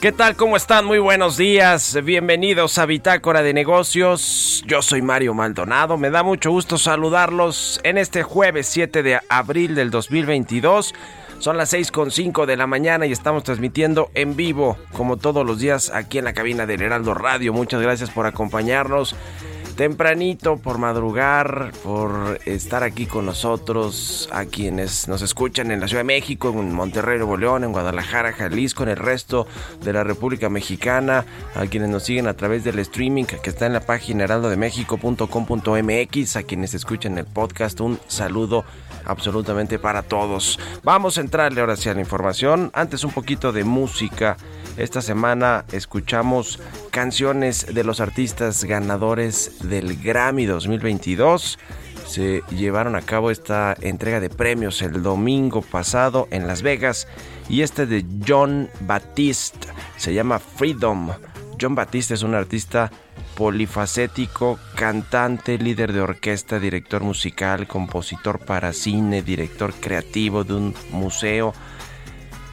¿Qué tal? ¿Cómo están? Muy buenos días. Bienvenidos a Bitácora de Negocios. Yo soy Mario Maldonado. Me da mucho gusto saludarlos en este jueves 7 de abril del 2022. Son las 6.5 de la mañana y estamos transmitiendo en vivo, como todos los días, aquí en la cabina del Heraldo Radio. Muchas gracias por acompañarnos tempranito, por madrugar, por estar aquí con nosotros, a quienes nos escuchan en la Ciudad de México, en Monterrey, Nuevo León, en Guadalajara, Jalisco, en el resto de la República Mexicana, a quienes nos siguen a través del streaming que está en la página heraldodemexico.com.mx, a quienes escuchan el podcast, un saludo absolutamente para todos. Vamos a entrarle ahora sí a la información. Antes un poquito de música. Esta semana escuchamos canciones de los artistas ganadores del Grammy 2022. Se llevaron a cabo esta entrega de premios el domingo pasado en Las Vegas y este de John Batiste se llama Freedom. John Batiste es un artista polifacético, cantante, líder de orquesta, director musical, compositor para cine, director creativo de un museo.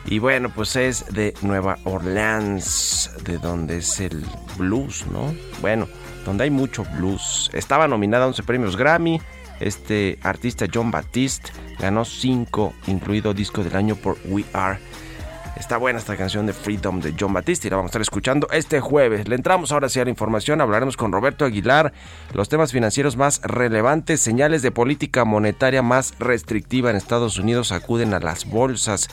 Y bueno, pues es de Nueva Orleans, de donde es el blues, ¿no? Bueno, donde hay mucho blues. Estaba nominada a 11 premios Grammy. Este artista John Batiste ganó 5, incluido disco del año por We Are. Está buena esta canción de Freedom de John Batiste y la vamos a estar escuchando este jueves. Le entramos ahora sí a la información, hablaremos con Roberto Aguilar, los temas financieros más relevantes, señales de política monetaria más restrictiva en Estados Unidos acuden a las bolsas.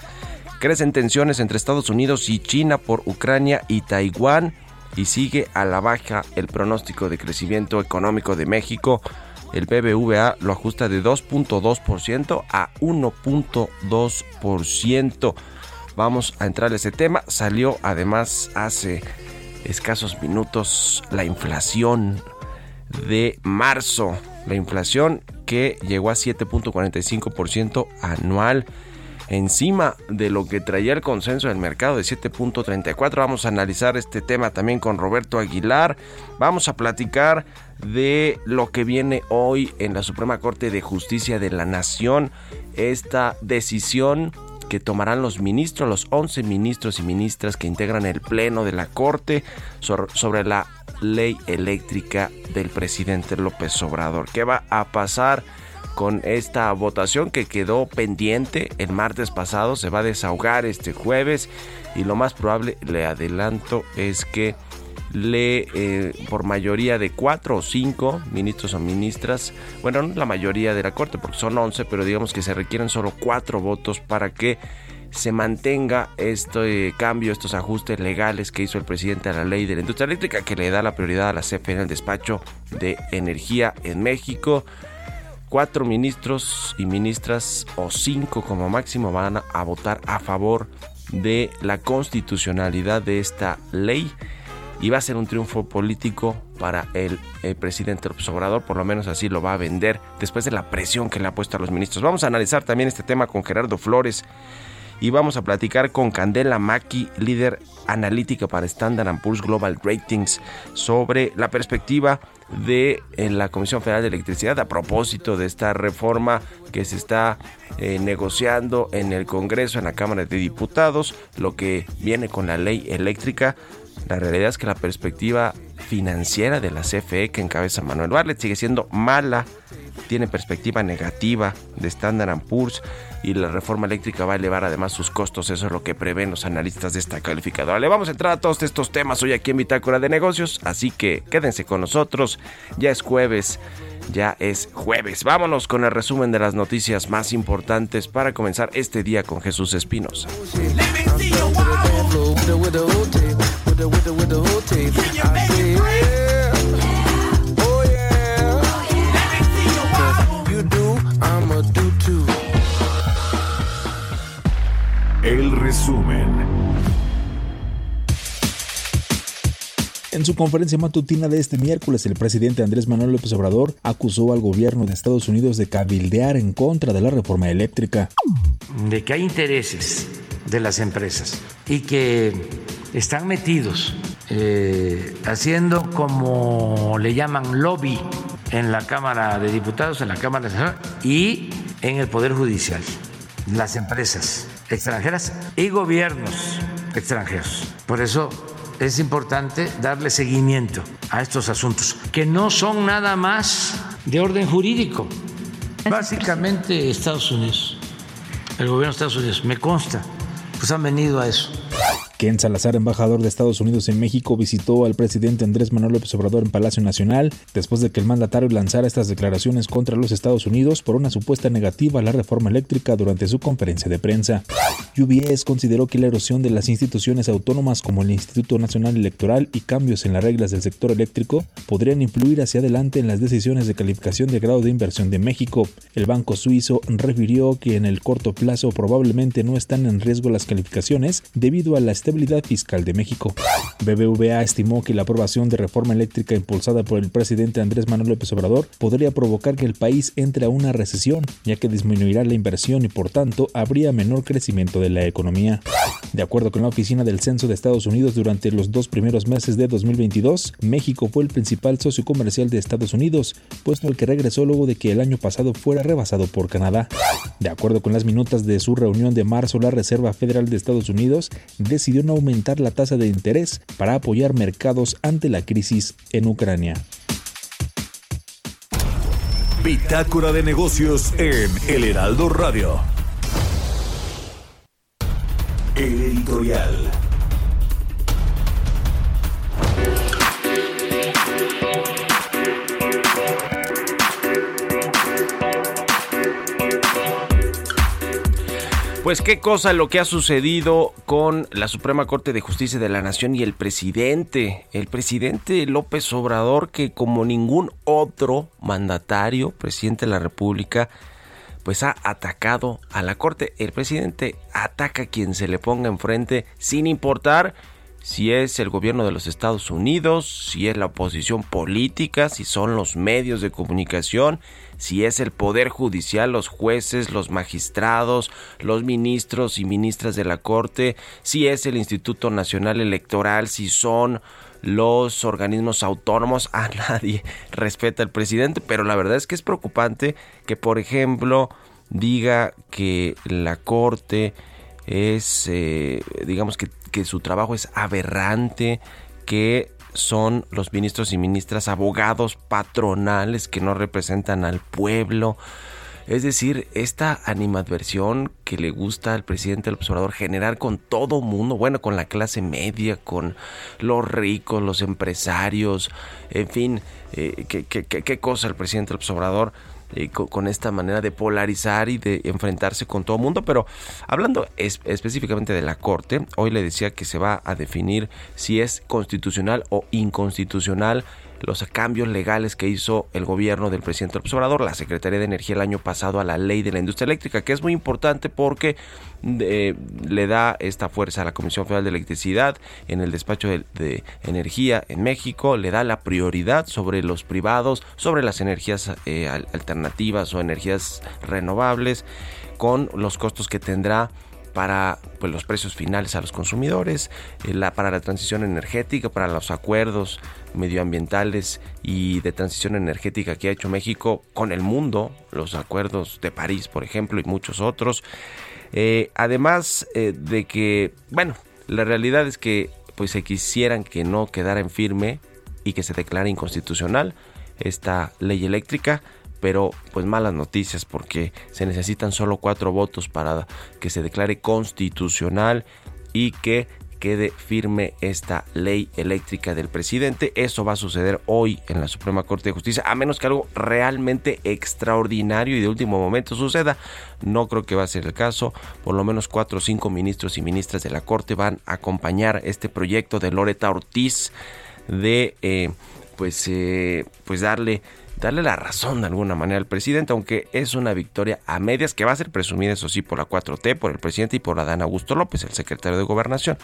Crecen tensiones entre Estados Unidos y China por Ucrania y Taiwán y sigue a la baja el pronóstico de crecimiento económico de México. El BBVA lo ajusta de 2.2% a 1.2%. Vamos a entrar a ese tema. Salió además hace escasos minutos la inflación de marzo. La inflación que llegó a 7.45% anual. Encima de lo que traía el consenso del mercado de 7.34. Vamos a analizar este tema también con Roberto Aguilar. Vamos a platicar de lo que viene hoy en la Suprema Corte de Justicia de la Nación. Esta decisión que tomarán los ministros, los 11 ministros y ministras que integran el Pleno de la Corte sobre la ley eléctrica del presidente López Obrador. ¿Qué va a pasar? Con esta votación que quedó pendiente el martes pasado. Se va a desahogar este jueves y lo más probable, le adelanto, es que le eh, por mayoría de cuatro o cinco ministros o ministras, bueno, no la mayoría de la Corte porque son 11, pero digamos que se requieren solo cuatro votos para que se mantenga este cambio, estos ajustes legales que hizo el presidente a la ley de la industria eléctrica que le da la prioridad a la CFE en el despacho de energía en México. Cuatro ministros y ministras o cinco como máximo van a votar a favor de la constitucionalidad de esta ley y va a ser un triunfo político para el, presidente López Obrador, por lo menos así lo va a vender después de la presión que le ha puesto a los ministros. Vamos a analizar también este tema con Gerardo Flores y vamos a platicar con Candela Maki, líder analítica para Standard Poor's Global Ratings, sobre la perspectiva de la Comisión Federal de Electricidad a propósito de esta reforma que se está eh, negociando en el Congreso, en la Cámara de Diputados, lo que viene con la ley eléctrica la realidad es que la perspectiva financiera de la CFE que encabeza Manuel Barlet sigue siendo mala, tiene perspectiva negativa de Standard Poor's y la reforma eléctrica va a elevar además sus costos, eso es lo que prevén los analistas de esta calificadora. Le vamos a entrar a todos estos temas hoy aquí en Bitácora de Negocios, así que quédense con nosotros, ya es jueves. Ya es jueves. Vámonos con el resumen de las noticias más importantes para comenzar este día con Jesús El resumen. En su conferencia matutina de este miércoles, el presidente Andrés Manuel López Obrador acusó al gobierno de Estados Unidos de cabildear en contra de la reforma eléctrica. De que hay intereses de las empresas y que están metidos eh, haciendo como le llaman lobby en la Cámara de Diputados, en la Cámara de y en el Poder Judicial, las empresas extranjeras y gobiernos extranjeros. Por eso es importante darle seguimiento a estos asuntos, que no son nada más de orden jurídico. Básicamente Estados Unidos, el gobierno de Estados Unidos, me consta, pues han venido a eso. Ken Salazar, embajador de Estados Unidos en México, visitó al presidente Andrés Manuel López Obrador en Palacio Nacional después de que el mandatario lanzara estas declaraciones contra los Estados Unidos por una supuesta negativa a la reforma eléctrica durante su conferencia de prensa. UBS consideró que la erosión de las instituciones autónomas como el Instituto Nacional Electoral y cambios en las reglas del sector eléctrico podrían influir hacia adelante en las decisiones de calificación de grado de inversión de México. El banco suizo refirió que en el corto plazo probablemente no están en riesgo las calificaciones debido a la estabilidad fiscal de México. BBVA estimó que la aprobación de reforma eléctrica impulsada por el presidente Andrés Manuel López Obrador podría provocar que el país entre a una recesión, ya que disminuirá la inversión y por tanto habría menor crecimiento de la economía. De acuerdo con la Oficina del Censo de Estados Unidos, durante los dos primeros meses de 2022, México fue el principal socio comercial de Estados Unidos, puesto al que regresó luego de que el año pasado fuera rebasado por Canadá. De acuerdo con las minutas de su reunión de marzo, la Reserva Federal de Estados Unidos decidió no aumentar la tasa de interés para apoyar mercados ante la crisis en Ucrania. Bitácora de negocios en El Heraldo Radio. El editorial. Pues qué cosa lo que ha sucedido con la Suprema Corte de Justicia de la Nación y el presidente, el presidente López Obrador, que como ningún otro mandatario, presidente de la República, pues ha atacado a la Corte. El presidente ataca a quien se le ponga enfrente sin importar si es el gobierno de los Estados Unidos, si es la oposición política, si son los medios de comunicación, si es el poder judicial, los jueces, los magistrados, los ministros y ministras de la Corte, si es el Instituto Nacional Electoral, si son los organismos autónomos, a nadie respeta al presidente, pero la verdad es que es preocupante que, por ejemplo, diga que la Corte es, eh, digamos que, que su trabajo es aberrante, que son los ministros y ministras abogados patronales que no representan al pueblo. Es decir, esta animadversión que le gusta al presidente del observador generar con todo mundo, bueno, con la clase media, con los ricos, los empresarios, en fin, eh, ¿qué, qué, cosa el presidente del observador eh, con, esta manera de polarizar y de enfrentarse con todo mundo. Pero hablando es, específicamente de la Corte, hoy le decía que se va a definir si es constitucional o inconstitucional los cambios legales que hizo el gobierno del presidente López la Secretaría de Energía el año pasado a la ley de la industria eléctrica, que es muy importante porque eh, le da esta fuerza a la Comisión Federal de Electricidad en el despacho de, de, energía en México, le da la prioridad sobre los privados, sobre las energías eh, alternativas o energías renovables, con los costos que tendrá para pues, los precios finales a los consumidores, eh, la, para la transición energética, para los acuerdos medioambientales y de transición energética que ha hecho México con el mundo, los acuerdos de París, por ejemplo, y muchos otros. Eh, además eh, de que, bueno, la realidad es que pues se quisieran que no quedara en firme y que se declare inconstitucional esta ley eléctrica, pero pues malas noticias porque se necesitan solo cuatro votos para que se declare constitucional y que quede firme esta ley eléctrica del presidente. Eso va a suceder hoy en la Suprema Corte de Justicia, a menos que algo realmente extraordinario y de último momento suceda. No creo que va a ser el caso. Por lo menos cuatro o cinco ministros y ministras de la Corte van a acompañar este proyecto de Loreta Ortiz de eh, pues, eh, pues darle darle la razón de alguna manera al presidente, aunque es una victoria a medias que va a ser presumida, eso sí, por la 4T, por el presidente y por Adán Augusto López, el secretario de Gobernación.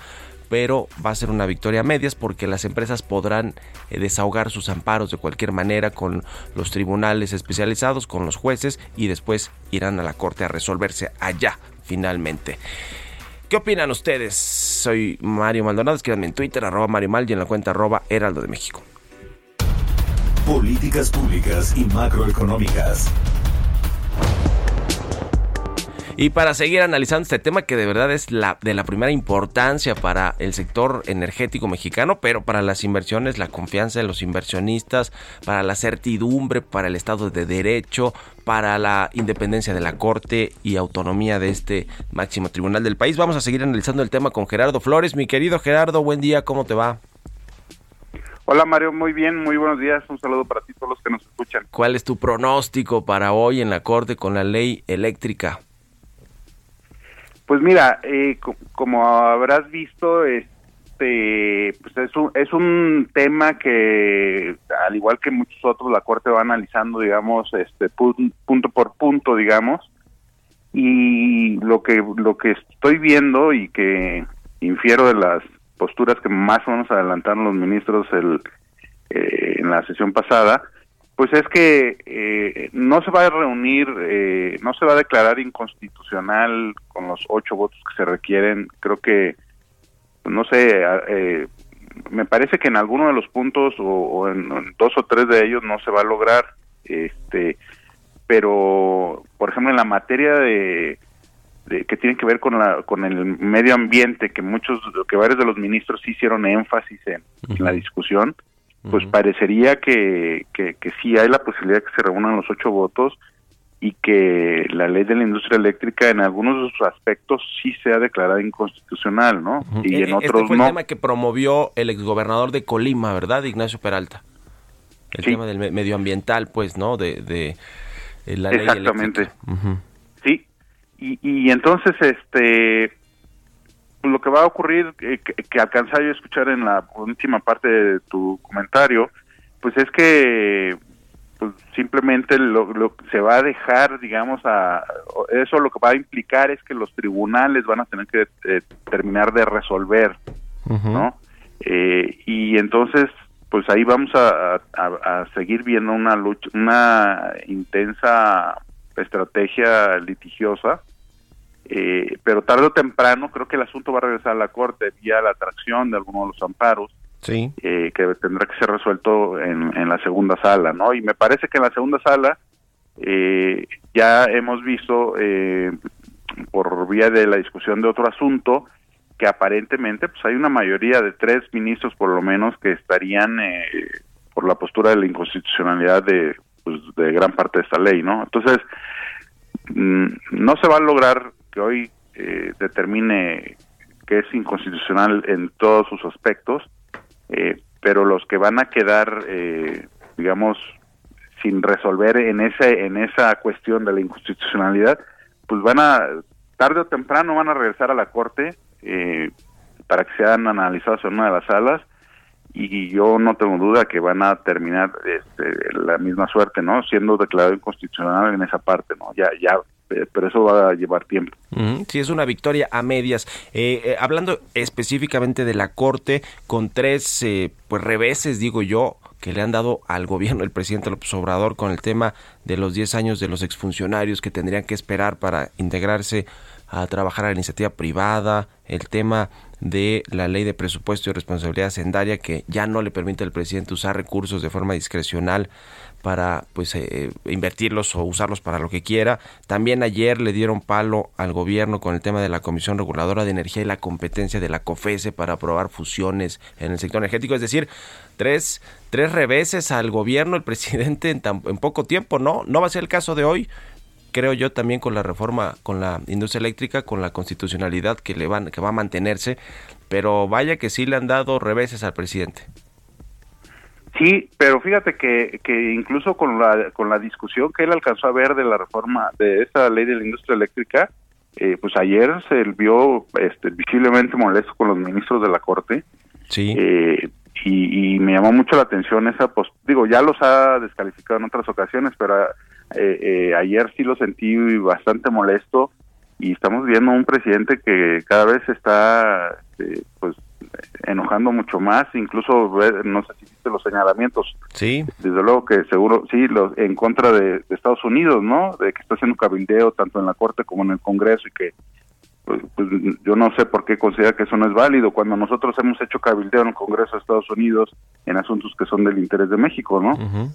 Pero va a ser una victoria a medias porque las empresas podrán eh, desahogar sus amparos de cualquier manera con los tribunales especializados, con los jueces y después irán a la corte a resolverse allá finalmente. ¿Qué opinan ustedes? Soy Mario Maldonado, escríbanme en Twitter, arroba Mario Mal y en la cuenta arroba Heraldo de México. Políticas públicas y macroeconómicas. Y para seguir analizando este tema que de verdad es la, de la primera importancia para el sector energético mexicano, pero para las inversiones, la confianza de los inversionistas, para la certidumbre, para el Estado de Derecho, para la independencia de la Corte y autonomía de este máximo tribunal del país. Vamos a seguir analizando el tema con Gerardo Flores. Mi querido Gerardo, buen día, ¿cómo te va? Hola Mario, muy bien, muy buenos días. Un saludo para ti, todos los que nos escuchan. ¿Cuál es tu pronóstico para hoy en la Corte con la ley eléctrica? Pues mira, eh, como habrás visto, este, pues es un, es un tema que, al igual que muchos otros, la Corte va analizando, digamos, este punto por punto, digamos. Y lo que lo que estoy viendo y que infiero de las posturas que más o menos adelantaron los ministros el, eh, en la sesión pasada, pues es que eh, no se va a reunir, eh, no se va a declarar inconstitucional con los ocho votos que se requieren. Creo que, no sé, eh, me parece que en alguno de los puntos o, o en, en, dos o tres de ellos no se va a lograr. Este, pero, por ejemplo, en la materia de de, que tiene que ver con la con el medio ambiente que muchos que varios de los ministros sí hicieron énfasis en, uh -huh. en la discusión pues uh -huh. parecería que, que, que sí hay la posibilidad de que se reúnan los ocho votos y que la ley de la industria eléctrica en algunos de sus aspectos sí sea declarada inconstitucional, ¿no? Uh -huh. Y en otros este fue no. el tema que promovió el exgobernador de Colima, ¿verdad? Ignacio Peralta. El sí. tema del medioambiental, pues, ¿no? De, de, de la Exactamente. ley eléctrica. Uh -huh. Y, y entonces, este, lo que va a ocurrir, eh, que, que alcanzaba yo a escuchar en la última parte de tu comentario, pues es que pues simplemente lo, lo se va a dejar, digamos, a eso lo que va a implicar es que los tribunales van a tener que eh, terminar de resolver, uh -huh. ¿no? Eh, y entonces, pues ahí vamos a, a- a seguir viendo una lucha, una intensa estrategia litigiosa, eh, pero tarde o temprano creo que el asunto va a regresar a la Corte vía la atracción de algunos de los amparos Sí. eh, que tendrá que ser resuelto en, en la segunda sala, ¿no? Y me parece que en la segunda sala eh, ya hemos visto eh, por vía de la discusión de otro asunto que aparentemente pues hay una mayoría de tres ministros por lo menos que estarían eh, por la postura de la inconstitucionalidad de, pues, de gran parte de esta ley, ¿no? Entonces mm, no se va a lograr que hoy eh, determine que es inconstitucional en todos sus aspectos, eh, pero los que van a quedar, eh, digamos, sin resolver en ese en esa cuestión de la inconstitucionalidad, pues van a tarde o temprano van a regresar a la corte eh, para que sean analizados en una de las salas y yo no tengo duda que van a terminar este, la misma suerte, ¿no? Siendo declarado inconstitucional en esa parte, ¿no? Ya, ya, eh, pero eso va a llevar tiempo. Ujú, Sí, es una victoria a medias. Eh, eh, hablando específicamente de la Corte, con tres eh, pues reveses, digo yo, que le han dado al gobierno el presidente López Obrador con el tema de los 10 años de los exfuncionarios que tendrían que esperar para integrarse a trabajar a la iniciativa privada, el tema de la ley de presupuesto y responsabilidad hacendaria que ya no le permite al presidente usar recursos de forma discrecional para pues eh, invertirlos o usarlos para lo que quiera. También ayer le dieron palo al gobierno con el tema de la Comisión Reguladora de Energía y la competencia de la COFESE para aprobar fusiones en el sector energético, es decir, tres tres reveses al gobierno el presidente en, tan- en poco tiempo, ¿no? No va a ser el caso de hoy. Creo yo también con la reforma con la industria eléctrica, con la constitucionalidad que le van que va a mantenerse, pero vaya que sí le han dado reveses al presidente. Sí, pero fíjate que, que incluso con la, con la discusión que él alcanzó a ver de la reforma de esa ley de la industria eléctrica, eh, pues ayer se vio este, visiblemente molesto con los ministros de la Corte. Sí. Eh, y, y me llamó mucho la atención esa post digo ya los ha descalificado en otras ocasiones pero eh, eh, ayer sí lo sentí bastante molesto y estamos viendo un presidente que cada vez está este, pues enojando mucho más incluso no sé si viste los señalamientos Sí. desde luego que seguro sí los en contra de, de Estados Unidos no de que está haciendo cabildeo tanto en la corte como en el Congreso y que pues, pues, yo no sé por qué considera que eso no es válido cuando nosotros hemos hecho cabildeo en el Congreso de Estados Unidos en asuntos que son del interés de México, ¿no? Ujú.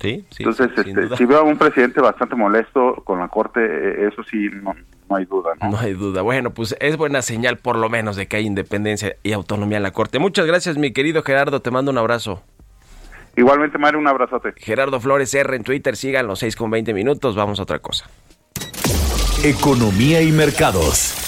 Sí, sí, Entonces, sin este, duda. si veo a un presidente bastante molesto con la Corte, eh, eso sí, no, no hay duda, ¿no? No hay duda. Bueno, pues es buena señal por lo menos de que hay independencia y autonomía en la Corte. Muchas gracias, mi querido Gerardo. Te mando un abrazo. Igualmente, Mario, un abrazote. Gerardo Flores R en Twitter. Sigan los 6 con 20 minutos. Vamos a otra cosa. Economía y mercados.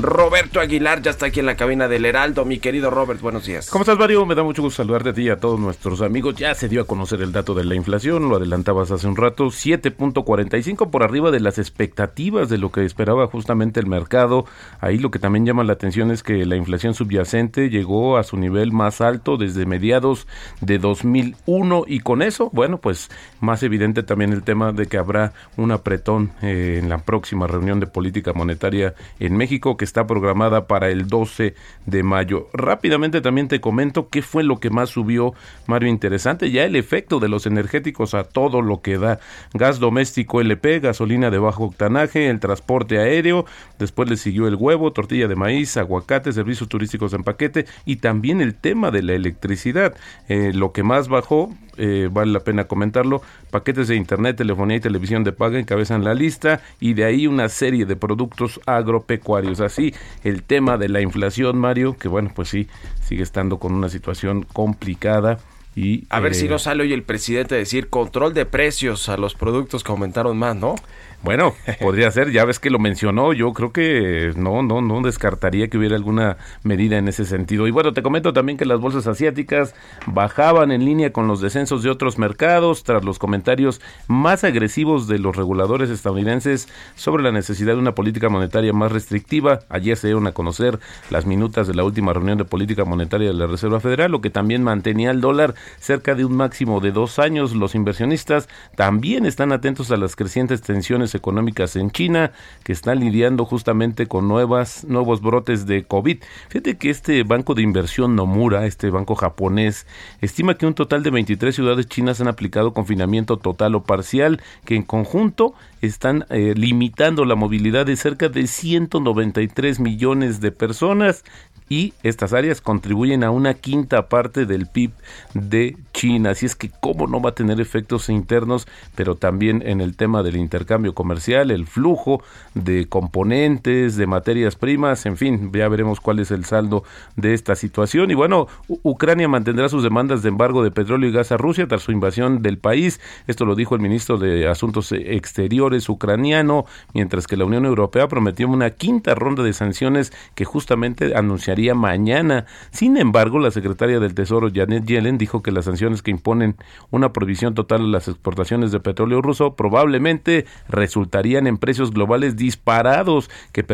Roberto Aguilar ya está aquí en la cabina del Heraldo. Mi querido Robert, buenos días. ¿Cómo estás, Mario? Me da mucho gusto saludarte a ti y a todos nuestros amigos. Ya se dio a conocer el dato de la inflación, lo adelantabas hace un rato, 7.45 por arriba de las expectativas de lo que esperaba justamente el mercado. Ahí lo que también llama la atención es que la inflación subyacente llegó a su nivel más alto desde mediados de 2001 y con eso, bueno, pues más evidente también el tema de que habrá un apretón eh, en la próxima reunión de política monetaria en México que está programada para el 12 de mayo. Rápidamente también te comento qué fue lo que más subió, Mario, interesante, ya el efecto de los energéticos a todo lo que da gas doméstico LP, gasolina de bajo octanaje, el transporte aéreo, después le siguió el huevo, tortilla de maíz, aguacate, servicios turísticos en paquete y también el tema de la electricidad. Eh, lo que más bajó, eh, vale la pena comentarlo, paquetes de internet, telefonía y televisión de paga encabezan la lista y de ahí una serie de productos agropecuarios. Así, el tema de la inflación, Mario, que bueno, pues sí, sigue estando con una situación complicada. Y, A ver eh, si no sale hoy el presidente a decir control de precios a los productos que aumentaron más, ¿no? Bueno, podría ser, ya ves que lo mencionó, yo creo que no, no, no descartaría que hubiera alguna medida en ese sentido. Y bueno, te comento también que las bolsas asiáticas bajaban en línea con los descensos de otros mercados tras los comentarios más agresivos de los reguladores estadounidenses sobre la necesidad de una política monetaria más restrictiva. Ayer se dieron a conocer las minutas de la última reunión de política monetaria de la Reserva Federal, lo que también mantenía el dólar cerca de un máximo de dos años. Los inversionistas también están atentos a las crecientes tensiones económicas en China, que están lidiando justamente con nuevas, nuevos brotes de COVID. Fíjate que este banco de inversión Nomura, este banco japonés, estima que un total de 23 ciudades chinas han aplicado confinamiento total o parcial, que en conjunto están eh, limitando la movilidad de cerca de 193 millones de personas y estas áreas contribuyen a una quinta parte del PIB de China. Así es que cómo no va a tener efectos internos, pero también en el tema del intercambio comercial, el flujo de componentes, de materias primas, en fin, ya veremos cuál es el saldo de esta situación. Y bueno, Ucrania mantendrá sus demandas de embargo de petróleo y gas a Rusia tras su invasión del país. Esto lo dijo el ministro de Asuntos Exteriores ucraniano, mientras que la Unión Europea prometió una quinta ronda de sanciones que justamente anunciaría mañana. Sin embargo, la secretaria del Tesoro, Janet Yellen, dijo que las sanciones que imponen una prohibición total a las exportaciones de petróleo ruso probablemente resultarían en precios globales disparados que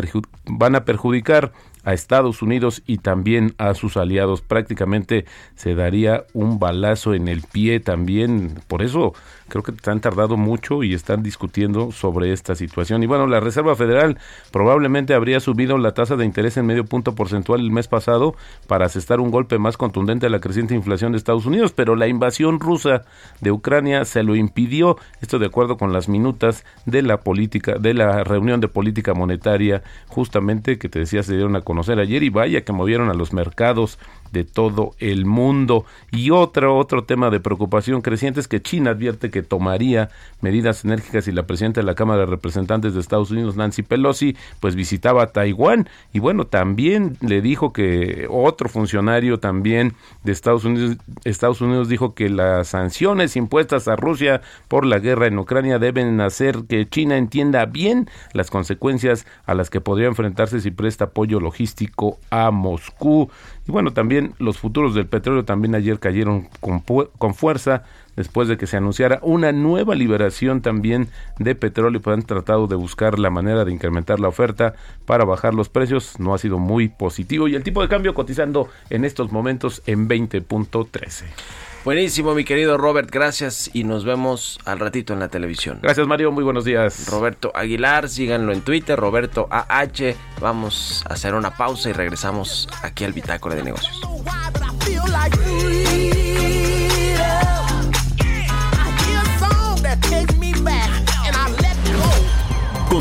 van a perjudicar a Estados Unidos y también a sus aliados. Prácticamente se daría un balazo en el pie también. Por eso creo que han tardado mucho y están discutiendo sobre esta situación. Y bueno, la Reserva Federal probablemente habría subido la tasa de interés en medio punto porcentual el mes pasado para asestar un golpe más contundente a la creciente inflación de Estados Unidos, pero la invasión rusa de Ucrania se lo impidió. Esto de acuerdo con las minutas de la política de la reunión de política monetaria justamente que te decía se dieron a conocer ayer y vaya que movieron a los mercados de todo el mundo. Y otro, otro tema de preocupación creciente es que China advierte que tomaría medidas enérgicas y la presidenta de la Cámara de Representantes de Estados Unidos, Nancy Pelosi, pues visitaba Taiwán y bueno, también le dijo que otro funcionario también de Estados Unidos, Estados Unidos dijo que las sanciones impuestas a Rusia por la guerra en Ucrania deben hacer que China entienda bien las consecuencias a las que podría enfrentarse si presta apoyo logístico a Moscú. Y bueno, también los futuros del petróleo también ayer cayeron con, con fuerza después de que se anunciara una nueva liberación también de petróleo, pues han tratado de buscar la manera de incrementar la oferta para bajar los precios, no ha sido muy positivo y el tipo de cambio cotizando en estos momentos en 20.13. Buenísimo, mi querido Robert, gracias y nos vemos al ratito en la televisión. Gracias, Mario, muy buenos días. Roberto Aguilar, síganlo en Twitter, Roberto AH. Vamos a hacer una pausa y regresamos aquí al Bitácora de Negocios.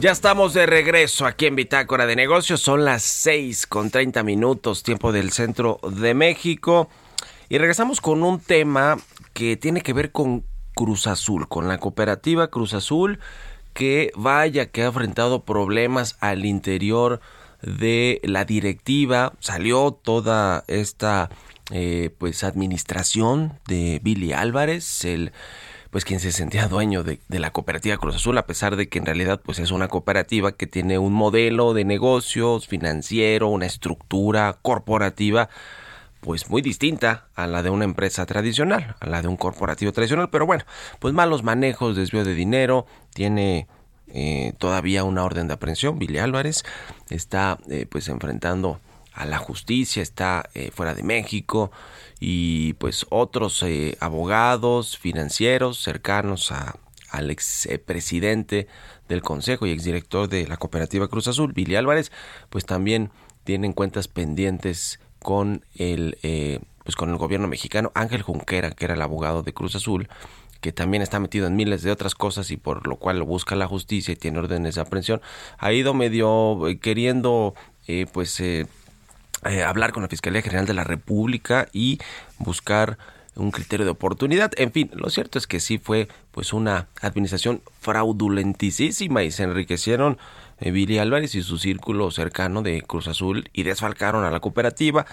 Ya estamos de regreso aquí en Bitácora de Negocios. Son las 6 con 30 minutos, tiempo del centro de México. Y regresamos con un tema que tiene que ver con Cruz Azul, con la cooperativa Cruz Azul, que vaya que ha enfrentado problemas al interior de la directiva. Salió toda esta eh, pues administración de Billy Álvarez, el pues quien se sentía dueño de, la cooperativa Cruz Azul, a pesar de que en realidad pues es una cooperativa que tiene un modelo de negocios financiero, una estructura corporativa pues muy distinta a la de una empresa tradicional, a la de un corporativo tradicional, pero bueno, pues malos manejos, desvío de dinero, tiene eh, todavía una orden de aprehensión, Billy Álvarez está eh, pues enfrentando a la justicia, está eh, fuera de México, y pues otros eh, abogados financieros cercanos a, al ex presidente del consejo y exdirector de la cooperativa Cruz Azul, Billy Álvarez, pues también tienen cuentas pendientes con el eh, pues con el gobierno mexicano. Ángel Junquera, que era el abogado de Cruz Azul, que también está metido en miles de otras cosas y por lo cual lo busca la justicia y tiene órdenes de aprehensión, ha ido medio eh, queriendo pues eh, hablar con la Fiscalía General de la República y buscar un criterio de oportunidad. En fin, lo cierto es que sí fue pues una administración fraudulentísima y se enriquecieron eh, Billy Álvarez y su círculo cercano de Cruz Azul y desfalcaron a la cooperativa.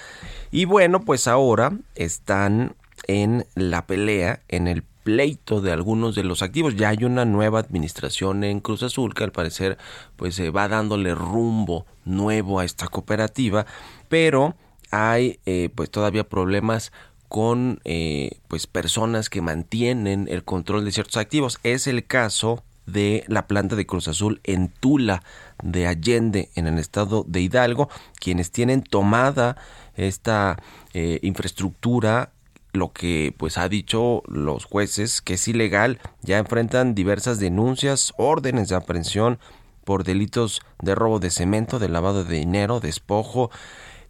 Y bueno, pues ahora están en la pelea, en el pleito de algunos de los activos. Ya hay una nueva administración en Cruz Azul que al parecer pues se va dándole rumbo nuevo a esta cooperativa, pero hay eh, pues todavía problemas con eh, pues personas que mantienen el control de ciertos activos. Es el caso de la planta de Cruz Azul en Tula de Allende en el estado de Hidalgo, quienes tienen tomada esta eh, infraestructura lo que pues ha dicho los jueces que es ilegal ya enfrentan diversas denuncias órdenes de aprehensión por delitos de robo de cemento de lavado de dinero despojo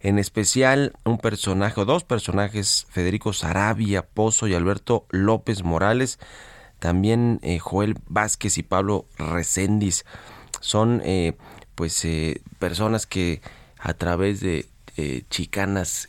en especial un personaje o dos personajes, Federico Sarabia Pozo y Alberto López Morales, también eh, Joel Vázquez y Pablo Recendis, son eh, pues eh, personas que a través de eh, chicanas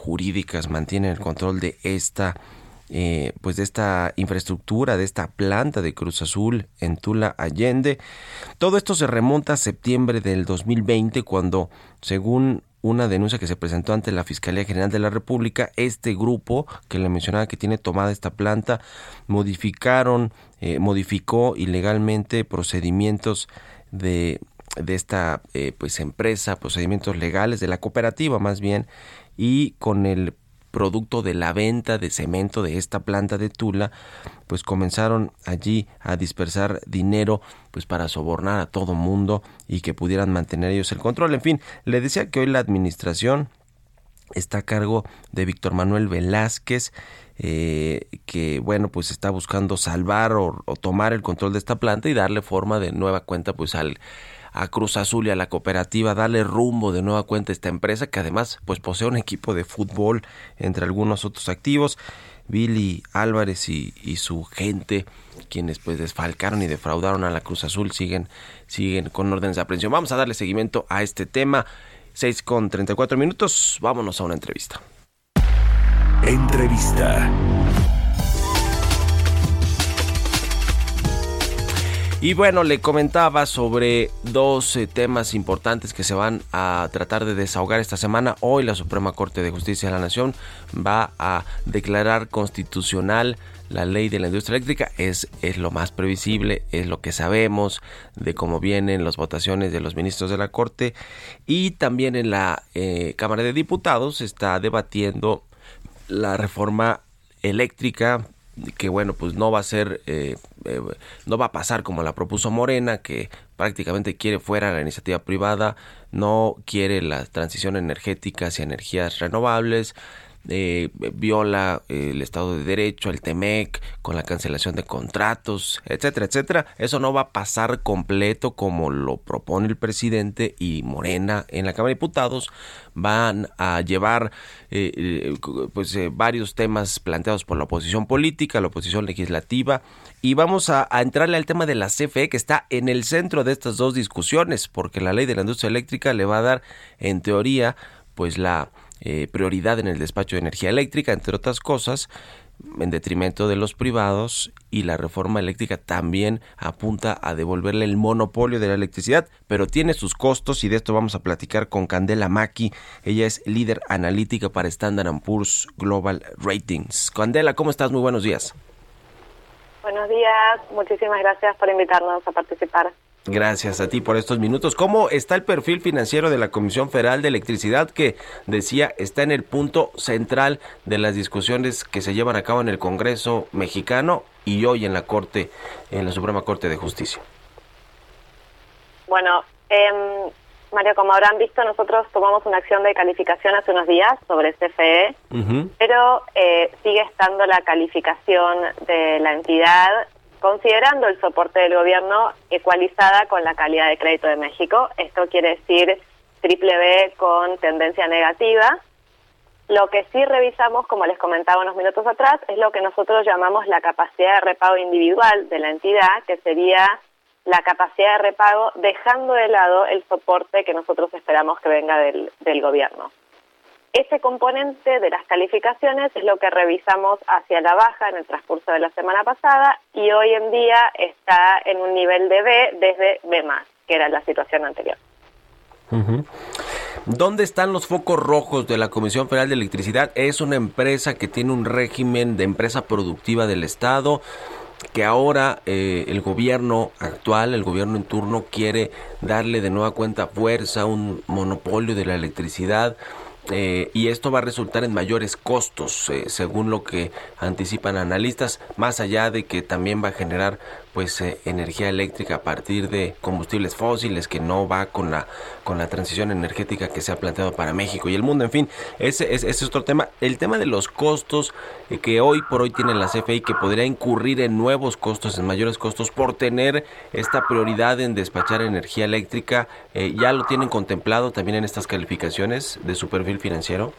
jurídicas mantienen el control de esta eh, pues de esta infraestructura, de esta planta de Cruz Azul en Tula Allende. Todo esto se remonta a septiembre del 2020 cuando, según una denuncia que se presentó ante la Fiscalía General de la República, este grupo que le mencionaba que tiene tomada esta planta, modificaron, eh, modificó ilegalmente procedimientos de, de esta eh, pues empresa, procedimientos legales de la cooperativa más bien, y con el producto de la venta de cemento de esta planta de Tula, pues comenzaron allí a dispersar dinero pues para sobornar a todo mundo y que pudieran mantener ellos el control. En fin, le decía que hoy la administración está a cargo de Víctor Manuel Velázquez, eh, que bueno, pues está buscando salvar o, o tomar el control de esta planta y darle forma de nueva cuenta pues al a Cruz Azul y a la cooperativa, darle rumbo de nueva cuenta a esta empresa que además pues posee un equipo de fútbol entre algunos otros activos. Billy Álvarez y, su gente, quienes pues desfalcaron y defraudaron a la Cruz Azul, siguen, siguen con órdenes de aprehensión. Vamos a darle seguimiento a este tema. 6 con 34 minutos, vámonos a una entrevista. Entrevista. Y bueno, le comentaba sobre dos temas importantes que se van a tratar de desahogar esta semana. Hoy la Suprema Corte de Justicia de la Nación va a declarar constitucional la ley de la industria eléctrica. Es, es lo más previsible, es lo que sabemos de cómo vienen las votaciones de los ministros de la Corte. Y también en la eh, Cámara de Diputados se está debatiendo la reforma eléctrica que bueno pues no va a ser eh, eh, no va a pasar como la propuso Morena que prácticamente quiere fuera la iniciativa privada no quiere la transición energética hacia energías renovables eh, viola eh, el Estado de Derecho, el TEMEC, con la cancelación de contratos, etcétera, etcétera. Eso no va a pasar completo como lo propone el presidente y Morena en la Cámara de Diputados. Van a llevar eh, eh, pues eh, varios temas planteados por la oposición política, la oposición legislativa y vamos a, a, entrarle al tema de la CFE que está en el centro de estas dos discusiones porque la ley de la industria eléctrica le va a dar en teoría pues la eh, prioridad en el despacho de energía eléctrica, entre otras cosas, en detrimento de los privados y la reforma eléctrica también apunta a devolverle el monopolio de la electricidad, pero tiene sus costos y de esto vamos a platicar con Candela Maki. Ella es líder analítica para Standard Poor's Global Ratings. Candela, ¿cómo estás? Muy buenos días. Buenos días, muchísimas gracias por invitarnos a participar. Gracias a ti por estos minutos. ¿Cómo está el perfil financiero de la Comisión Federal de Electricidad que decía está en el punto central de las discusiones que se llevan a cabo en el Congreso mexicano y hoy en la Corte, en la Suprema Corte de Justicia? Bueno, eh, Mario, como habrán visto, nosotros tomamos una acción de calificación hace unos días sobre CFE, pero eh, sigue estando la calificación de la entidad, considerando el soporte del gobierno ecualizada con la calidad de crédito de México. Esto quiere decir triple B con tendencia negativa. Lo que sí revisamos, como les comentaba unos minutos atrás, es lo que nosotros llamamos la capacidad de repago individual de la entidad, que sería la capacidad de repago, dejando de lado el soporte que nosotros esperamos que venga del, del gobierno. Ese componente de las calificaciones es lo que revisamos hacia la baja en el transcurso de la semana pasada y hoy en día está en un nivel de B desde B+, que era la situación anterior. ¿Dónde están los focos rojos de la Comisión Federal de Electricidad? Es una empresa que tiene un régimen de empresa productiva del Estado que ahora eh, el gobierno actual, el gobierno en turno, quiere darle de nueva cuenta fuerza, un monopolio de la electricidad. Eh, y esto va a resultar en mayores costos, eh, según lo que anticipan analistas, más allá de que también va a generar pues eh, energía eléctrica a partir de combustibles fósiles que no va con la con la transición energética que se ha planteado para México y el mundo. En fin ese, ese es otro tema. El tema de los costos eh, que hoy por hoy tiene la CFE que podría incurrir en nuevos costos en mayores costos por tener esta prioridad en despachar energía eléctrica eh, ya lo tienen contemplado también en estas calificaciones de su perfil financiero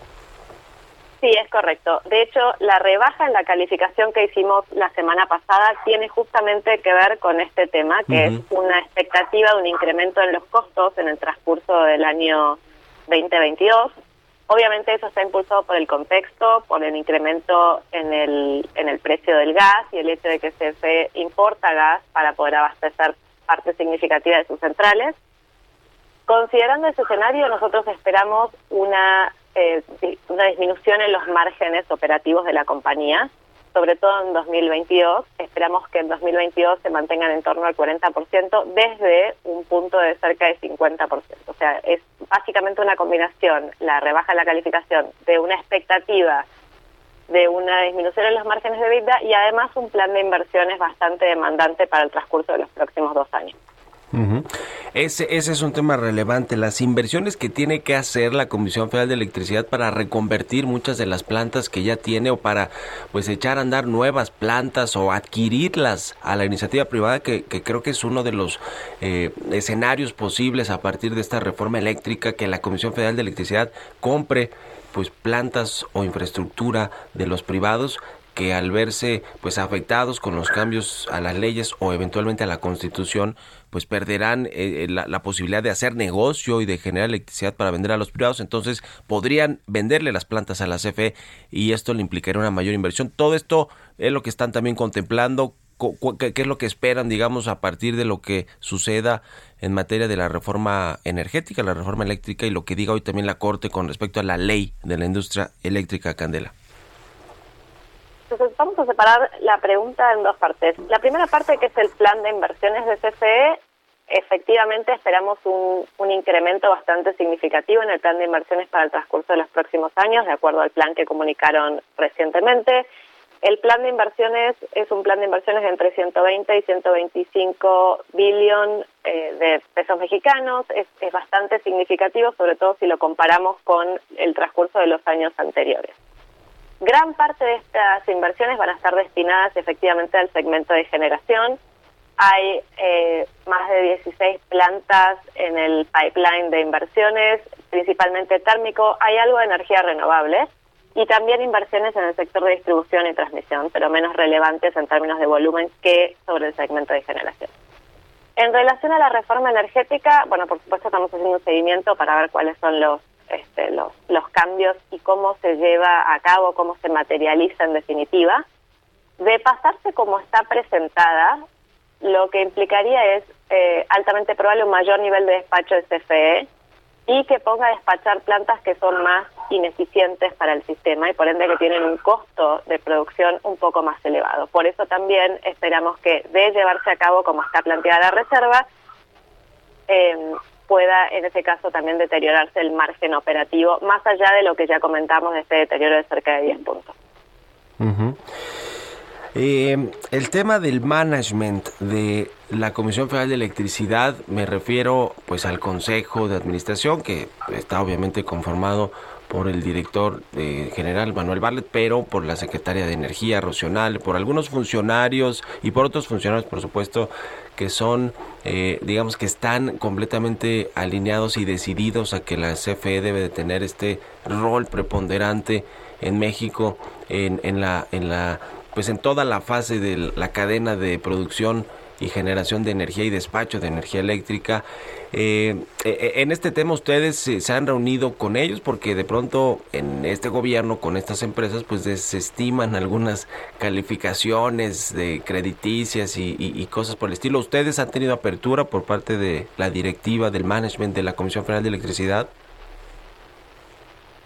Sí, es correcto. De hecho, la rebaja en la calificación que hicimos la semana pasada tiene justamente que ver con este tema, que es una expectativa de un incremento en los costos en el transcurso del año 2022. Obviamente eso está impulsado por el contexto, por el incremento en el, en el precio del gas y el hecho de que se importa gas para poder abastecer parte significativa de sus centrales. Considerando ese escenario, nosotros esperamos una eh, una disminución en los márgenes operativos de la compañía, sobre todo en 2022. Esperamos que en 2022 se mantengan en torno al 40% desde un punto de cerca de 50%. O sea, es básicamente una combinación, la rebaja de la calificación de una expectativa de una disminución en los márgenes de vida y además un plan de inversiones bastante demandante para el transcurso de los próximos dos años. Ese, ese es un tema relevante, las inversiones que tiene que hacer la Comisión Federal de Electricidad para reconvertir muchas de las plantas que ya tiene o para pues echar a andar nuevas plantas o adquirirlas a la iniciativa privada que, que creo que es uno de los eh, escenarios posibles a partir de esta reforma eléctrica que la Comisión Federal de Electricidad compre pues plantas o infraestructura de los privados que al verse pues afectados con los cambios a las leyes o eventualmente a la constitución pues perderán eh, la, la, posibilidad de hacer negocio y de generar electricidad para vender a los privados entonces podrían venderle las plantas a la CFE y esto le implicaría una mayor inversión todo esto es lo que están también contemplando ¿Qué, es lo que esperan, digamos, a partir de lo que suceda en materia de la reforma energética, la reforma eléctrica y lo que diga hoy también la Corte con respecto a la ley de la industria eléctrica, Candela? Entonces vamos a separar la pregunta en dos partes. La primera parte que es el plan de inversiones de CFE, efectivamente esperamos un, incremento bastante significativo en el plan de inversiones para el transcurso de los próximos años, de acuerdo al plan que comunicaron recientemente. El plan de inversiones es un plan de inversiones de entre 120 y 125 billón eh, de pesos mexicanos. Es bastante significativo, sobre todo si lo comparamos con el transcurso de los años anteriores. Gran parte de estas inversiones van a estar destinadas efectivamente al segmento de generación. Hay eh, más de 16 plantas en el pipeline de inversiones, principalmente térmico. Hay algo de energía renovable y también inversiones en el sector de distribución y transmisión, pero menos relevantes en términos de volumen que sobre el segmento de generación. En relación a la reforma energética, bueno, por supuesto estamos haciendo un seguimiento para ver cuáles son los este, los, cambios y cómo se lleva a cabo, cómo se materializa en definitiva, de pasarse como está presentada, lo que implicaría es eh, altamente probable un mayor nivel de despacho de CFE y que ponga a despachar plantas que son más ineficientes para el sistema y por ende que tienen un costo de producción un poco más elevado. Por eso también esperamos que de llevarse a cabo como está planteada la reserva, eh, pueda en ese caso también deteriorarse el margen operativo, más allá de lo que ya comentamos de este deterioro de cerca de 10 puntos. Eh, el tema del management de la Comisión Federal de Electricidad, me refiero pues al Consejo de Administración, que está obviamente conformado por el director eh, general Manuel Barlet, pero por la secretaria de Energía, Rocional, por algunos funcionarios y por otros funcionarios, por supuesto, que son, eh, digamos que están completamente alineados y decididos a que la CFE debe de tener este rol preponderante en México, en, en la, en la, pues en toda la fase de la cadena de producción y generación de energía y despacho de energía eléctrica. Eh, eh, en este tema ustedes eh, se han reunido con ellos porque de pronto en este gobierno con estas empresas pues desestiman algunas calificaciones de crediticias y- y cosas por el estilo. ¿Ustedes han tenido apertura por parte de la directiva del management de la Comisión Federal de Electricidad?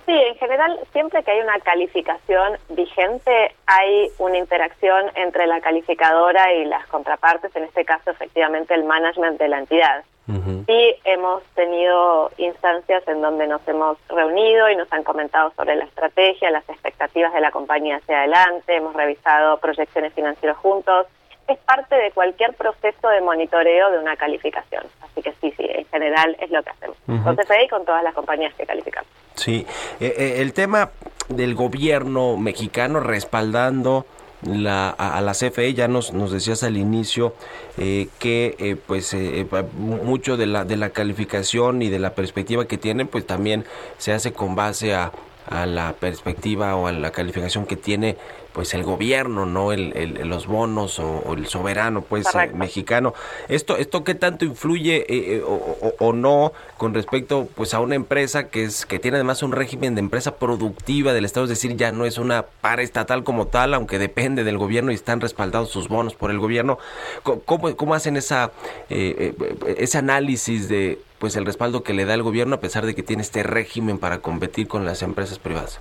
Sí, en general, siempre que hay una calificación vigente, hay una interacción entre la calificadora y las contrapartes, en este caso, efectivamente, el management de la entidad. Sí, hemos tenido instancias en donde nos hemos reunido y nos han comentado sobre la estrategia, las expectativas de la compañía hacia adelante, hemos revisado proyecciones financieras juntos. Es parte de cualquier proceso de monitoreo de una calificación. Así que sí, sí, en general es lo que hacemos. CFE y con todas las compañías que calificamos. Sí, eh, eh, el tema del gobierno mexicano respaldando la, a, a la CFE, ya nos, nos decías al inicio eh, que eh, pues eh, mucho de la, de la calificación y de la perspectiva que tienen pues también se hace con base a, a la perspectiva o a la calificación que tiene pues el gobierno, no el, el- los bonos o, o el soberano pues eh, mexicano. Esto esto qué tanto influye eh, eh, o, o- o no con respecto pues a una empresa que es que tiene además un régimen de empresa productiva del estado, es decir, ya no es una paraestatal como tal, aunque depende del gobierno y están respaldados sus bonos por el gobierno. ¿Cómo, cómo hacen esa eh, ese análisis de pues el respaldo que le da el gobierno a pesar de que tiene este régimen para competir con las empresas privadas?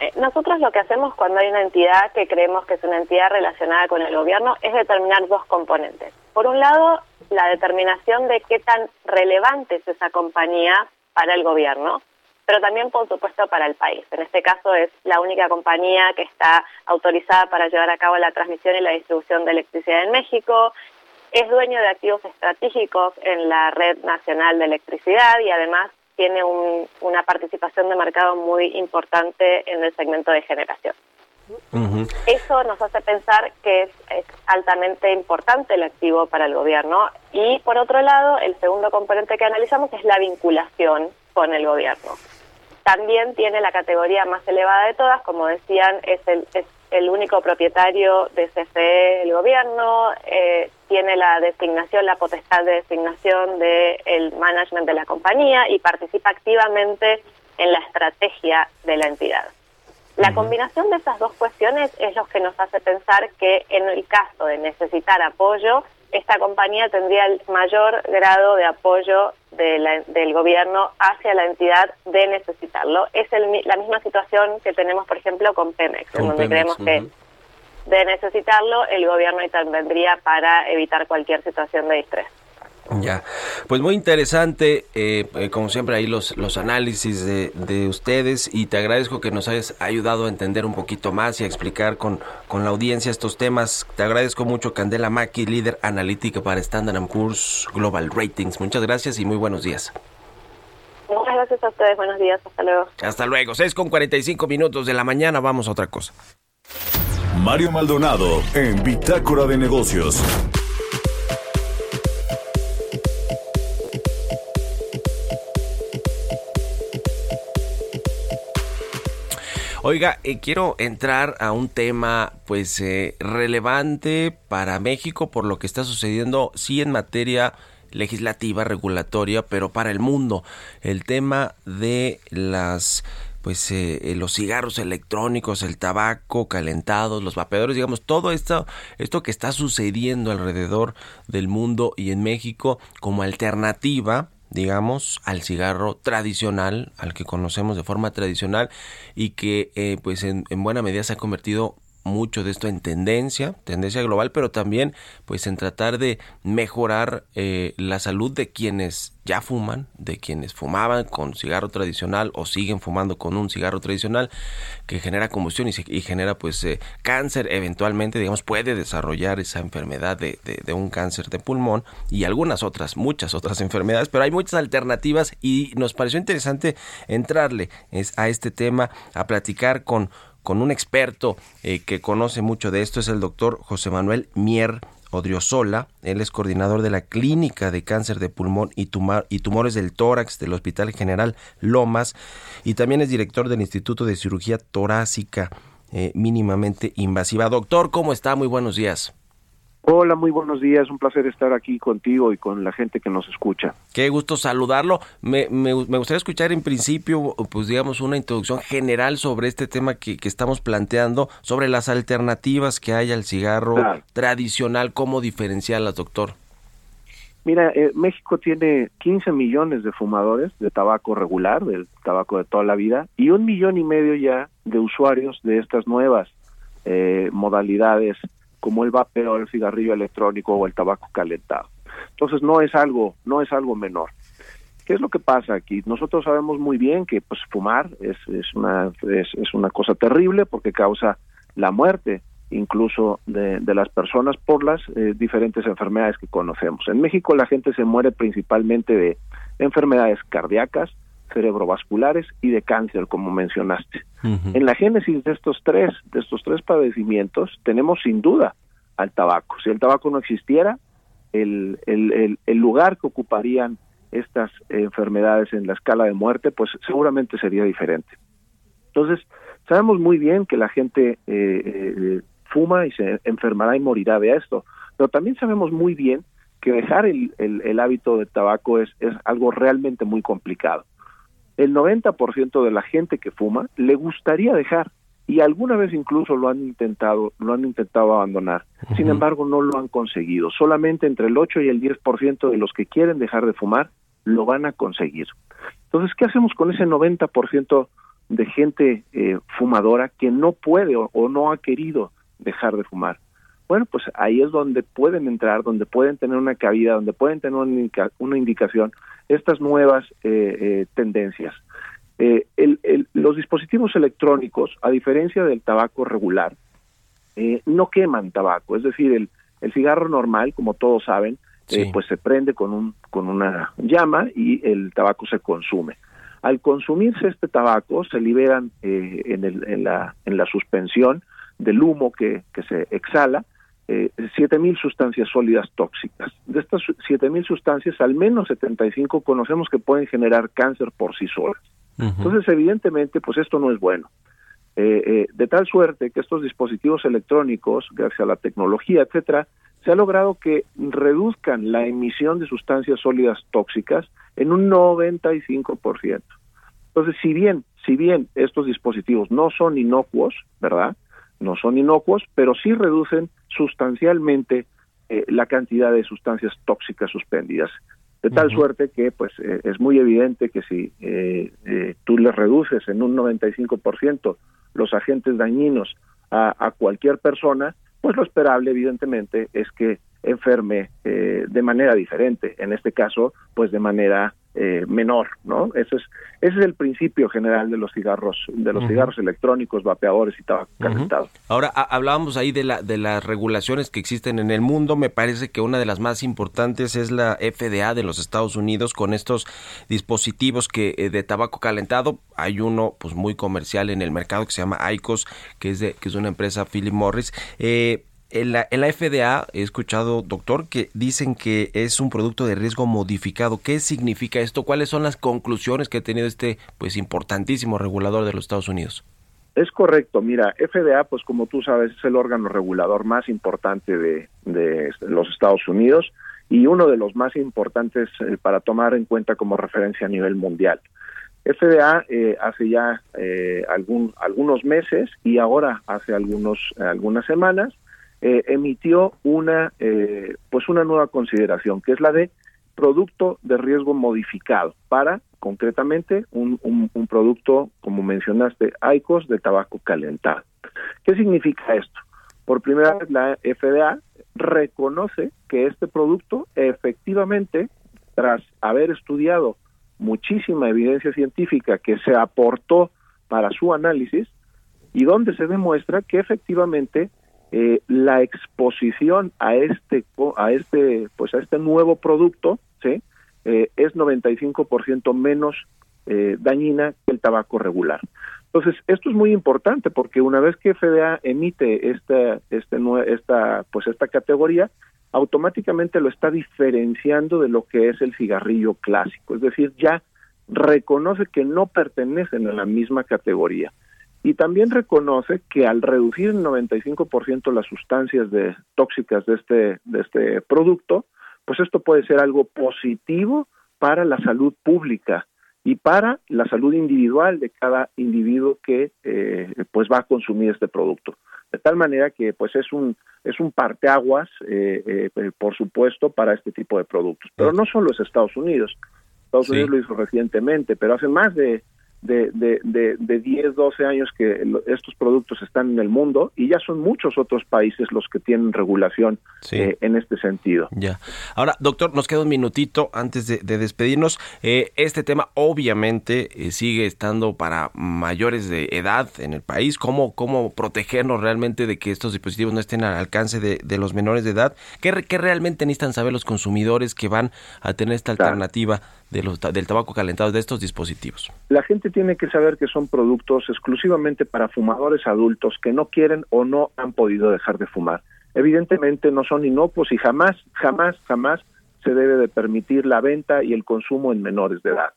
Eh, nosotros lo que hacemos cuando hay una entidad que creemos que es una entidad relacionada con el gobierno es determinar dos componentes. Por un lado, la determinación de qué tan relevante es esa compañía para el gobierno, pero también, por supuesto, para el país. En este caso es la única compañía que está autorizada para llevar a cabo la transmisión y la distribución de electricidad en México, es dueño de activos estratégicos en la red nacional de electricidad y además tiene un- una participación de mercado muy importante en el segmento de generación. Eso nos hace pensar que es, es altamente importante el activo para el gobierno y por otro lado el segundo componente que analizamos es la vinculación con el gobierno. También tiene la categoría más elevada de todas, como decían, es el, es el único propietario de CFE el gobierno, eh, tiene la designación, la potestad de designación del management de la compañía y participa activamente en la estrategia de la entidad. La combinación de esas dos cuestiones es lo que nos hace pensar que en el caso de necesitar apoyo, esta compañía tendría el mayor grado de apoyo de la- del gobierno hacia la entidad de necesitarlo. Es el la misma situación que tenemos, por ejemplo, con Pemex, en donde Pemex, creemos que de necesitarlo el gobierno intervendría para evitar cualquier situación de distrés. Ya, pues muy interesante, eh, eh, como siempre ahí los, los análisis de, de ustedes y te agradezco que nos hayas ayudado a entender un poquito más y a explicar con, con la audiencia estos temas. Te agradezco mucho Candela Maki, líder analítica para Standard Poor's Global Ratings. Muchas gracias y muy buenos días. Muchas gracias a ustedes, buenos días, hasta luego. Hasta luego, 6 con 45 minutos de la mañana, vamos a otra cosa. Mario Maldonado en Bitácora de Negocios. Oiga, eh, quiero entrar a un tema pues eh, relevante para México por lo que está sucediendo sí en materia legislativa, regulatoria, pero para el mundo. El tema de las pues eh, eh, los cigarros electrónicos, el tabaco calentados, los vapeadores, digamos, todo esto, esto que está sucediendo alrededor del mundo y en México como alternativa digamos, al cigarro tradicional, al que conocemos de forma tradicional y que eh, pues en, en buena medida se ha convertido mucho de esto en tendencia, tendencia global, pero también pues en tratar de mejorar eh, la salud de quienes ya fuman, de quienes fumaban con cigarro tradicional o siguen fumando con un cigarro tradicional que genera combustión y, se- y genera pues eh, cáncer. Eventualmente, digamos, puede desarrollar esa enfermedad de, de- de un cáncer de pulmón y algunas otras, muchas otras enfermedades, pero hay muchas alternativas y nos pareció interesante entrarle a este tema, a platicar con con un experto eh, que conoce mucho de esto, es el doctor José Manuel Mier Odriozola. Él es coordinador de la Clínica de Cáncer de Pulmón y, y Tumores del Tórax del Hospital General Lomas y también es director del Instituto de Cirugía Torácica eh, Mínimamente Invasiva. Doctor, ¿cómo está? Muy buenos días. Hola, muy buenos días. Un placer estar aquí contigo y con la gente que nos escucha. Qué gusto saludarlo. Me, me, me gustaría escuchar en principio, pues digamos, una introducción general sobre este tema que, que estamos planteando, sobre las alternativas que hay al cigarro Claro. tradicional, cómo diferenciarlas, doctor. Mira, eh, México tiene 15 millones de fumadores de tabaco regular, del tabaco de toda la vida, y un millón y medio ya de usuarios de estas nuevas eh, modalidades como el vapeo, el cigarrillo electrónico o el tabaco calentado. Entonces no es algo, no es algo menor. ¿Qué es lo que pasa aquí? Nosotros sabemos muy bien que pues fumar es, una es, una cosa terrible porque causa la muerte incluso de, de las personas por las eh, diferentes enfermedades que conocemos. En México la gente se muere principalmente de enfermedades cardíacas, cerebrovasculares y de cáncer, como mencionaste. En la génesis de estos tres, de estos tres padecimientos, tenemos sin duda al tabaco. Si el tabaco no existiera, el, el, el, el lugar que ocuparían estas enfermedades en la escala de muerte, pues seguramente sería diferente. Entonces, sabemos muy bien que la gente eh, eh, fuma y se enfermará y morirá de esto, pero también sabemos muy bien que dejar el, el, el hábito de tabaco es, es algo realmente muy complicado. El 90% de la gente que fuma le gustaría dejar y alguna vez incluso lo han intentado, lo han intentado abandonar. Sin embargo, no lo han conseguido. Solamente entre el 8 y el 10% de los que quieren dejar de fumar lo van a conseguir. Entonces, ¿qué hacemos con ese 90% de gente eh, fumadora que no puede o, o no ha querido dejar de fumar? Bueno, pues ahí es donde pueden entrar, donde pueden tener una cabida, donde pueden tener una, indica- una indicación estas nuevas eh, eh, tendencias. Eh, el- el- los dispositivos electrónicos, a diferencia del tabaco regular, eh, no queman tabaco, es decir, el, el cigarro normal, como todos saben, eh, Sí. pues se prende con, un, con una llama y el tabaco se consume. Al consumirse este tabaco, se liberan eh, en, el- en la, en la suspensión del humo que, que se exhala eh, 7.000 sustancias sólidas tóxicas. De estas 7.000 sustancias, al menos 75 conocemos que pueden generar cáncer por sí solas. Entonces, evidentemente, pues esto no es bueno. Eh, eh, de tal suerte que estos dispositivos electrónicos, gracias a la tecnología, etcétera, se ha logrado que reduzcan la emisión de sustancias sólidas tóxicas en un 95%. Entonces, si bien, si bien estos dispositivos no son inocuos, ¿verdad? No son inocuos, pero sí reducen sustancialmente eh, la cantidad de sustancias tóxicas suspendidas. De tal suerte que pues eh, es muy evidente que si eh, eh, tú le reduces en un 95% los agentes dañinos a, a cualquier persona, pues lo esperable evidentemente es que enferme eh, de manera diferente, en este caso pues de manera eh, menor, ¿no? Ese es ese es el principio general de los cigarros de los cigarros electrónicos, vapeadores y tabaco calentado. Ahora, a- hablábamos ahí de, la, de las regulaciones que existen en el mundo. Me parece que una de las más importantes es la FDA de los Estados Unidos con estos dispositivos que eh, de tabaco calentado. Hay uno pues muy comercial en el mercado que se llama ICOS, que es de, que es una empresa Philip Morris. Eh, en la, FDA he escuchado, doctor, que dicen que es un producto de riesgo modificado. ¿Qué significa esto? ¿Cuáles son las conclusiones que ha tenido este pues importantísimo regulador de los Estados Unidos? Es correcto, mira, FDA, pues como tú sabes, es el órgano regulador más importante de, de los Estados Unidos y uno de los más importantes eh, para tomar en cuenta como referencia a nivel mundial. FDA eh, hace ya eh, algún, algunos meses y ahora hace algunos, algunas semanas eh, emitió una, eh, pues una nueva consideración, que es la de producto de riesgo modificado para concretamente un, un, un producto, como mencionaste, ICOS de tabaco calentado. ¿Qué significa esto? Por primera vez la FDA reconoce que este producto efectivamente, tras haber estudiado muchísima evidencia científica que se aportó para su análisis y donde se demuestra que efectivamente eh, la exposición a este a este pues a este nuevo producto sí eh, es 95% menos eh, dañina que el tabaco regular. Entonces esto es muy importante porque una vez que FDA emite esta este esta pues esta categoría automáticamente lo está diferenciando de lo que es el cigarrillo clásico. Es decir ya reconoce que no pertenecen a la misma categoría y también reconoce que al reducir en 95% las sustancias de, tóxicas de este, de este producto, pues esto puede ser algo positivo para la salud pública y para la salud individual de cada individuo que eh, pues va a consumir este producto. De tal manera que pues es un es un parteaguas eh, eh, por supuesto para este tipo de productos. Pero no solo es Estados Unidos. Estados Sí. Unidos lo hizo recientemente pero hace más de de, de, de, de 10, 12 años que estos productos están en el mundo y ya son muchos otros países los que tienen regulación Sí. eh, en este sentido. Ya. Ahora, doctor, nos queda un minutito antes de, de despedirnos. Eh, este tema obviamente eh, sigue estando para mayores de edad en el país. ¿Cómo, ¿Cómo protegernos realmente de que estos dispositivos no estén al alcance de, de los menores de edad? ¿Qué, qué realmente necesitan saber los consumidores que van a tener esta alternativa de los, del tabaco calentado de estos dispositivos? La gente tiene que saber que son productos exclusivamente para fumadores adultos que no quieren o no han podido dejar de fumar. Evidentemente no son inocuos y jamás, jamás, jamás se debe de permitir la venta y el consumo en menores de edad.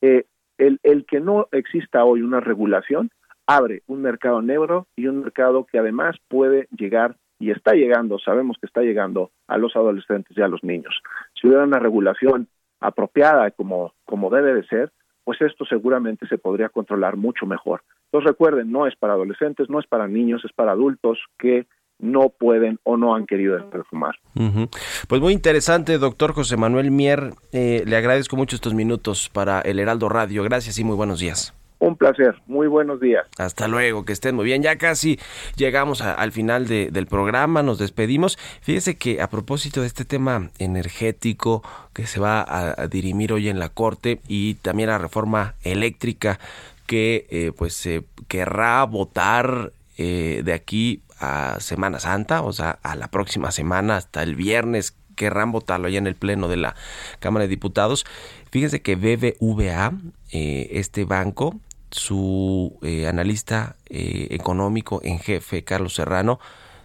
Eh, el, el que no exista hoy una regulación abre un mercado negro y un mercado que además puede llegar y está llegando, sabemos que está llegando a los adolescentes y a los niños. Si hubiera una regulación apropiada como, como debe de ser, pues esto seguramente se podría controlar mucho mejor. Entonces recuerden, no es para adolescentes, no es para niños, es para adultos que no pueden o no han querido dejar de fumar. Ujú. Pues muy interesante, doctor José Manuel Mier. Eh, le agradezco mucho estos minutos para el Heraldo Radio. Gracias y muy buenos días. Un placer, muy buenos días. Hasta luego, que estén muy bien. Ya casi llegamos al final de- del programa, nos despedimos. Fíjese que a propósito de este tema energético que se va a, dirimir hoy en la Corte y también la reforma eléctrica que eh, pues se querrá votar eh, de aquí a Semana Santa, o sea, a la próxima semana, hasta el viernes, querrán votarlo allá en el Pleno de la Cámara de Diputados. Fíjense que BBVA, eh, este banco, su eh, analista eh, económico en jefe, Carlos Serrano,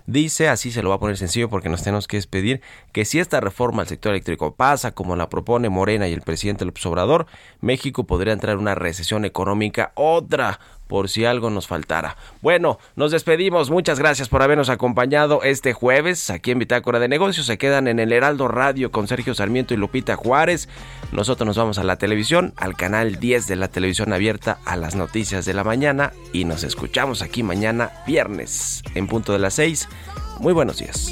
dice, así se lo va a poner sencillo porque nos tenemos que despedir, que si esta reforma al sector eléctrico pasa como la propone Morena y el presidente López Obrador, México podría entrar en una recesión económica, otra por si algo nos faltara. Bueno, nos despedimos. Muchas gracias por habernos acompañado este jueves aquí en Bitácora de Negocios. Se quedan en el Heraldo Radio con Sergio Sarmiento y Lupita Juárez. Nosotros nos vamos a la televisión, al canal 10 de la televisión abierta a las noticias de la mañana y nos escuchamos aquí mañana viernes en punto de las 6. Muy buenos días.